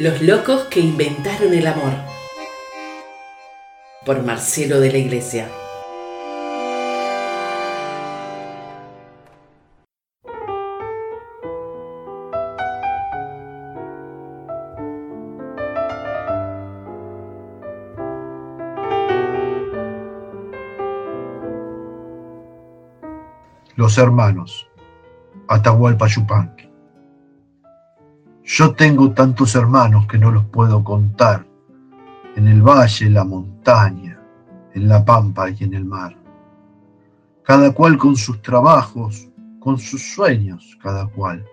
Los locos que inventaron el amor. Por Marcelo de la Iglesia. Los hermanos. Atahualpa Yupanqui. Yo tengo tantos hermanos que no los puedo contar, en el valle, la montaña, en la pampa y en el mar. Cada cual con sus trabajos, con sus sueños, cada cual,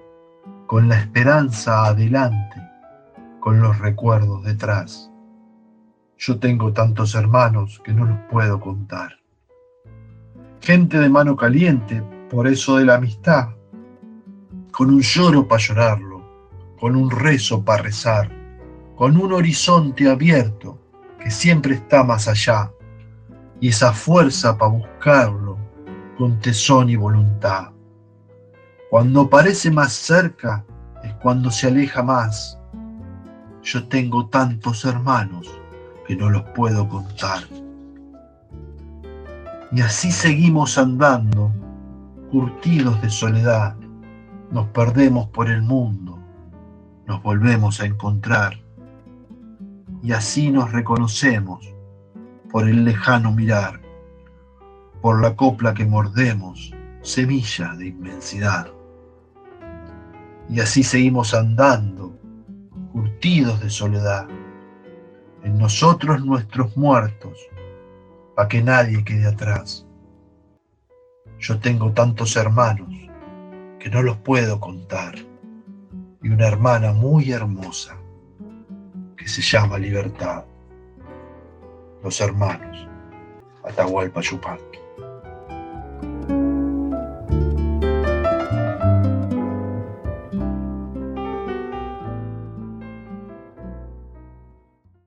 con la esperanza adelante, con los recuerdos detrás. Yo tengo tantos hermanos que no los puedo contar. Gente de mano caliente, por eso de la amistad, con un lloro para llorarlo, con un rezo para rezar, con un horizonte abierto que siempre está más allá, y esa fuerza para buscarlo con tesón y voluntad. Cuando parece más cerca es cuando se aleja más. Yo tengo tantos hermanos que no los puedo contar. Y así seguimos andando, curtidos de soledad, nos perdemos por el mundo, nos volvemos a encontrar y así nos reconocemos por el lejano mirar, por la copla que mordemos, semilla de inmensidad. Y así seguimos andando, curtidos de soledad, en nosotros nuestros muertos, para que nadie quede atrás. Yo tengo tantos hermanos que no los puedo contar y una hermana muy hermosa que se llama libertad. Los hermanos, Atahualpa Yupanqui.